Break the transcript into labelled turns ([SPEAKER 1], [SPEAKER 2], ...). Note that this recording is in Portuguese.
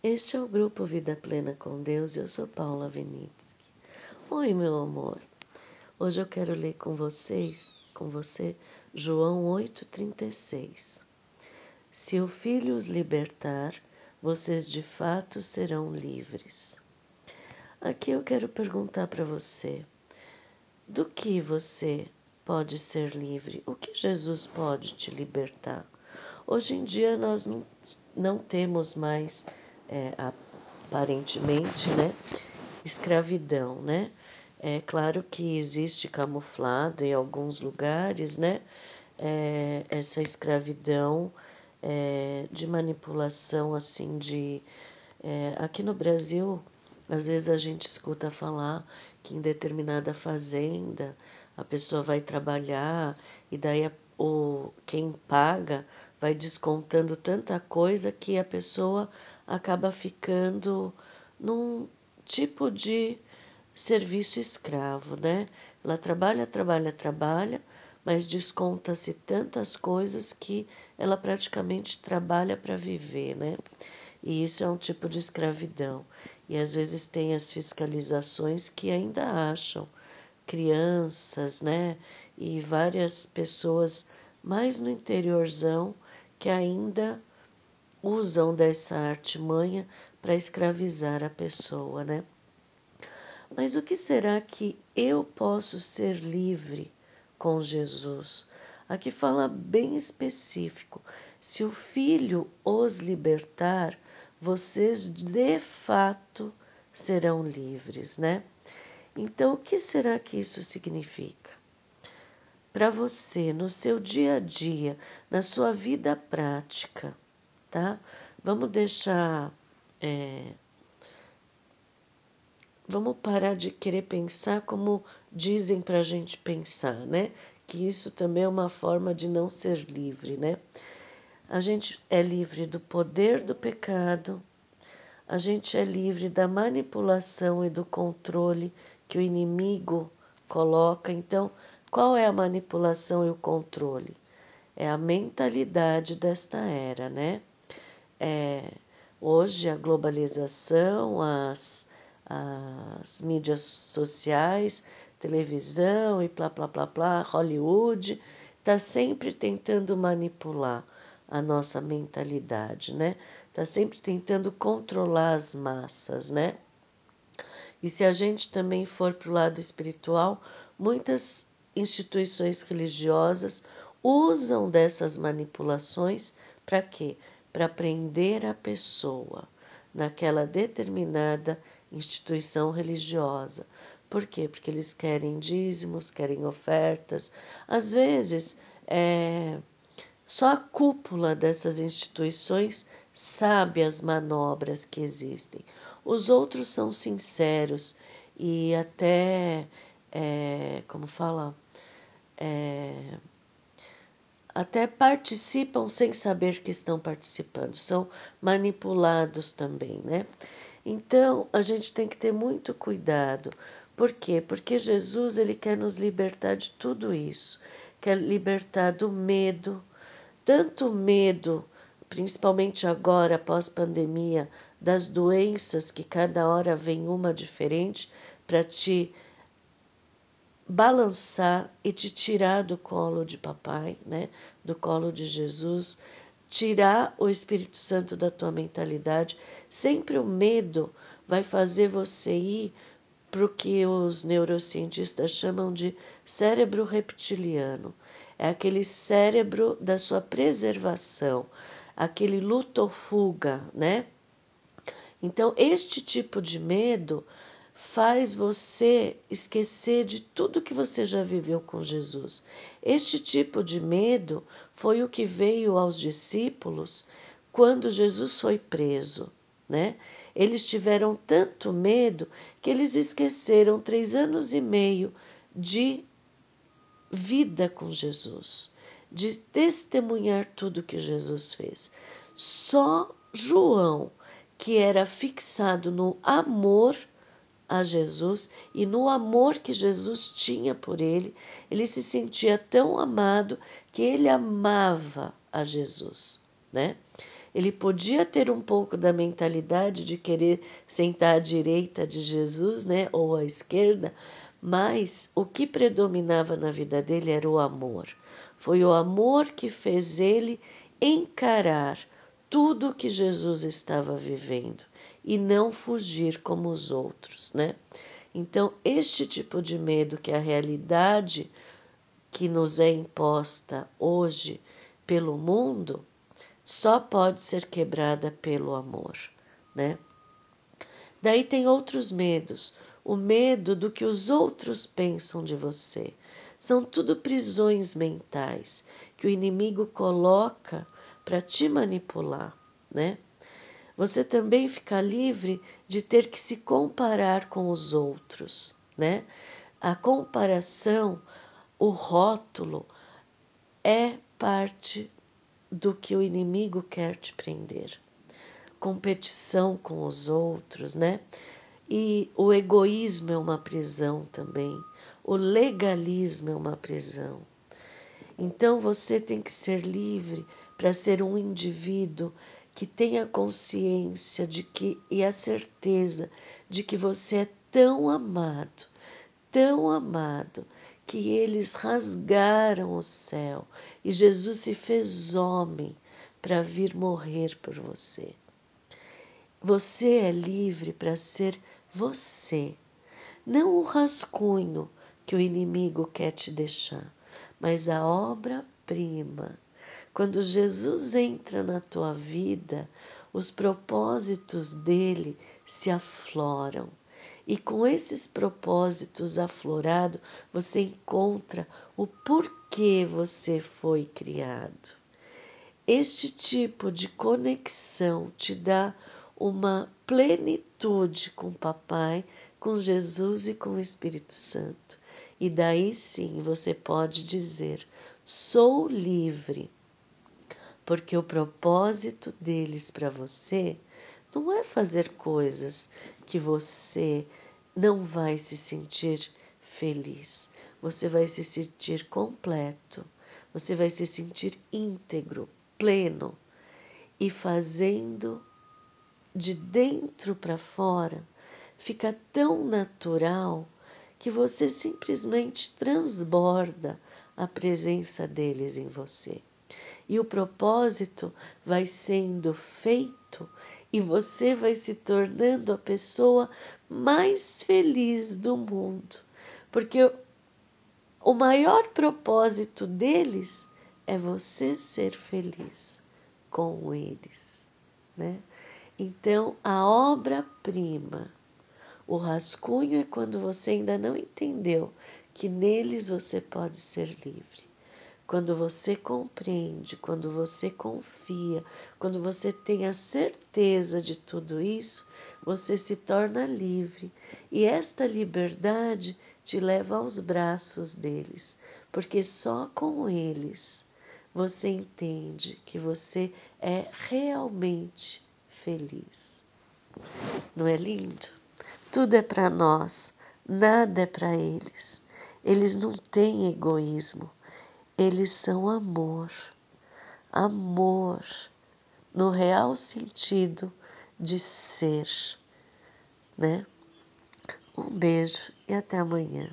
[SPEAKER 1] Este é o grupo Vida Plena com Deus e eu sou Paula Vinitsky. Oi, meu amor. Hoje eu quero ler com vocês, com você, João 8:36. Se o Filho os libertar, vocês de fato serão livres. Aqui eu quero perguntar para você: do que você pode ser livre? O que Jesus pode te libertar? Hoje em dia nós não, não temos mais é, aparentemente, né, escravidão, né? É claro que existe camuflado em alguns lugares, né, é, essa escravidão é, de manipulação, assim, de... É, aqui no Brasil, às vezes a gente escuta falar que em determinada fazenda a pessoa vai trabalhar e daí a, o, quem paga vai descontando tanta coisa que a pessoa acaba ficando num tipo de serviço escravo, né? Ela trabalha, trabalha, trabalha, mas desconta-se tantas coisas que ela praticamente trabalha para viver, né? E isso é um tipo de escravidão. E às vezes tem as fiscalizações que ainda acham crianças, né? E várias pessoas mais no interiorzão que ainda usam dessa artimanha para escravizar a pessoa, né? Mas o que será que eu posso ser livre com Jesus? Aqui fala bem específico: se o Filho os libertar, vocês de fato serão livres, né? Então, o que será que isso significa? Para você, no seu dia a dia, na sua vida prática, tá? Vamos deixar. É, vamos parar de querer pensar como dizem para a gente pensar, né? Que isso também é uma forma de não ser livre, né? A gente é livre do poder do pecado, a gente é livre da manipulação e do controle que o inimigo coloca. Então, qual é a manipulação e o controle? É a mentalidade desta era, né? É, hoje a globalização, as, as mídias sociais, televisão e plá, plá, plá, plá, Hollywood, está sempre tentando manipular a nossa mentalidade, né? Está sempre tentando controlar as massas, né? E se a gente também for para o lado espiritual, muitas instituições religiosas usam dessas manipulações para quê? Para prender a pessoa naquela determinada instituição religiosa. Por quê? Porque eles querem dízimos, querem ofertas. Às vezes, é, só a cúpula dessas instituições sabe as manobras que existem. Os outros são sinceros e até, é, como fala, é, até participam sem saber que estão participando, são manipulados também, né? Então, a gente tem que ter muito cuidado. Por quê? Porque Jesus, ele quer nos libertar de tudo isso. Quer libertar do medo, tanto medo, principalmente agora, após pandemia, das doenças que cada hora vem uma diferente para te balançar e te tirar do colo de papai, né? Do colo de Jesus, tirar o Espírito Santo da tua mentalidade. Sempre o medo vai fazer você ir para o que os neurocientistas chamam de cérebro reptiliano. É aquele cérebro da sua preservação, aquele luto ou fuga, né? Então, este tipo de medo faz você esquecer de tudo que você já viveu com Jesus. Este tipo de medo foi o que veio aos discípulos quando Jesus foi preso, né? Eles tiveram tanto medo que eles esqueceram três anos e meio de vida com Jesus, de testemunhar tudo que Jesus fez. Só João, que era fixado no amor a Jesus e no amor que Jesus tinha por ele, ele se sentia tão amado que ele amava a Jesus, né? Ele podia ter um pouco da mentalidade de querer sentar à direita de Jesus, né, ou à esquerda, mas o que predominava na vida dele era o amor. Foi o amor que fez ele encarar tudo que Jesus estava vivendo e não fugir como os outros, né? Então, este tipo de medo que a realidade que nos é imposta hoje pelo mundo, só pode ser quebrada pelo amor, né? Daí tem outros medos, o medo do que os outros pensam de você. São tudo prisões mentais que o inimigo coloca para te manipular, né? Você também fica livre de ter que se comparar com os outros, né? A comparação, o rótulo é parte do que o inimigo quer te prender. Competição com os outros, né? E o egoísmo é uma prisão também. O legalismo é uma prisão. Então você tem que ser livre para ser um indivíduo que tenha consciência de que e a certeza de que você é tão amado, tão amado, que eles rasgaram o céu e Jesus se fez homem para vir morrer por você. Você é livre para ser você, não o rascunho que o inimigo quer te deixar, mas a obra-prima. Quando Jesus entra na tua vida, os propósitos dele se afloram. E com esses propósitos aflorados, você encontra o porquê você foi criado. Este tipo de conexão te dá uma plenitude com Papai, com Jesus e com o Espírito Santo. E daí sim você pode dizer: sou livre, porque o propósito deles para você não é fazer coisas que você não vai se sentir feliz. Você vai se sentir completo, você vai se sentir íntegro, pleno e fazendo de dentro para fora fica tão natural que você simplesmente transborda a presença deles em você. E o propósito vai sendo feito e você vai se tornando a pessoa mais feliz do mundo. Porque o maior propósito deles é você ser feliz com eles, né? Então, a obra-prima, o rascunho é quando você ainda não entendeu que neles você pode ser livre. Quando você compreende, quando você confia, quando você tem a certeza de tudo isso, você se torna livre. E esta liberdade te leva aos braços deles, porque só com eles você entende que você é realmente feliz. Não é lindo? Tudo é para nós, nada é para eles. Eles não têm egoísmo, eles são amor. Amor no real sentido de ser, né? Um beijo e até amanhã.